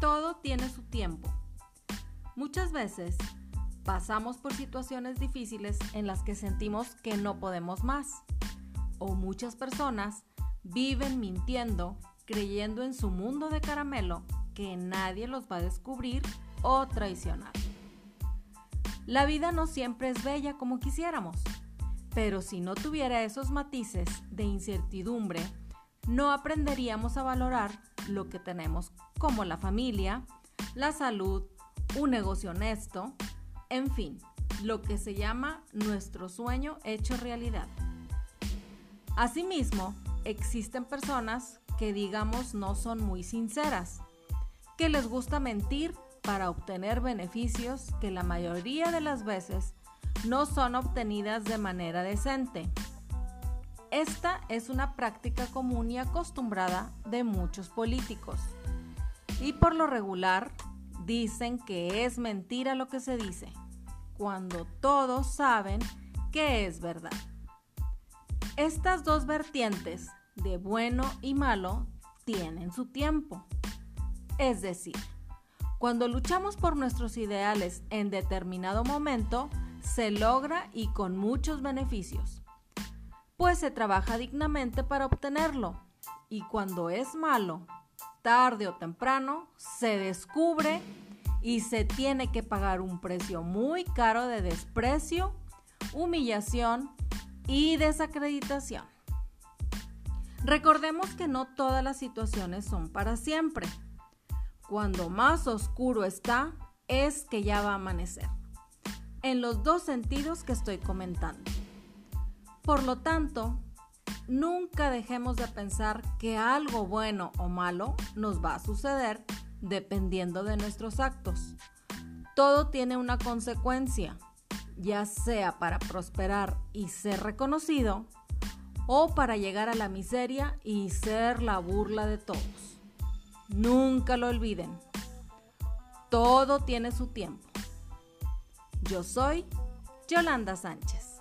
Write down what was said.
Todo tiene su tiempo. Muchas veces pasamos por situaciones difíciles en las que sentimos que no podemos más. O muchas personas viven mintiendo, creyendo en su mundo de caramelo que nadie los va a descubrir o traicionar. La vida no siempre es bella como quisiéramos, pero si no tuviera esos matices de incertidumbre, no aprenderíamos a valorar lo que tenemos como la familia, la salud, un negocio honesto, en fin, lo que se llama nuestro sueño hecho realidad. Asimismo, existen personas que digamos no son muy sinceras, que les gusta mentir para obtener beneficios que la mayoría de las veces no son obtenidas de manera decente. Esta es una práctica común y acostumbrada de muchos políticos. Y por lo regular dicen que es mentira lo que se dice, cuando todos saben que es verdad. Estas dos vertientes, de bueno y malo, tienen su tiempo. Es decir, cuando luchamos por nuestros ideales en determinado momento, se logra y con muchos beneficios, pues se trabaja dignamente para obtenerlo. Y cuando es malo, tarde o temprano, se descubre y se tiene que pagar un precio muy caro de desprecio, humillación y desacreditación. Recordemos que no todas las situaciones son para siempre. Cuando más oscuro está, es que ya va a amanecer. En los dos sentidos que estoy comentando. Por lo tanto, nunca dejemos de pensar que algo bueno o malo nos va a suceder dependiendo de nuestros actos. Todo tiene una consecuencia, ya sea para prosperar y ser reconocido, o para llegar a la miseria y ser la burla de todos. Nunca lo olviden. Todo tiene su tiempo. Yo soy Yolanda Sánchez.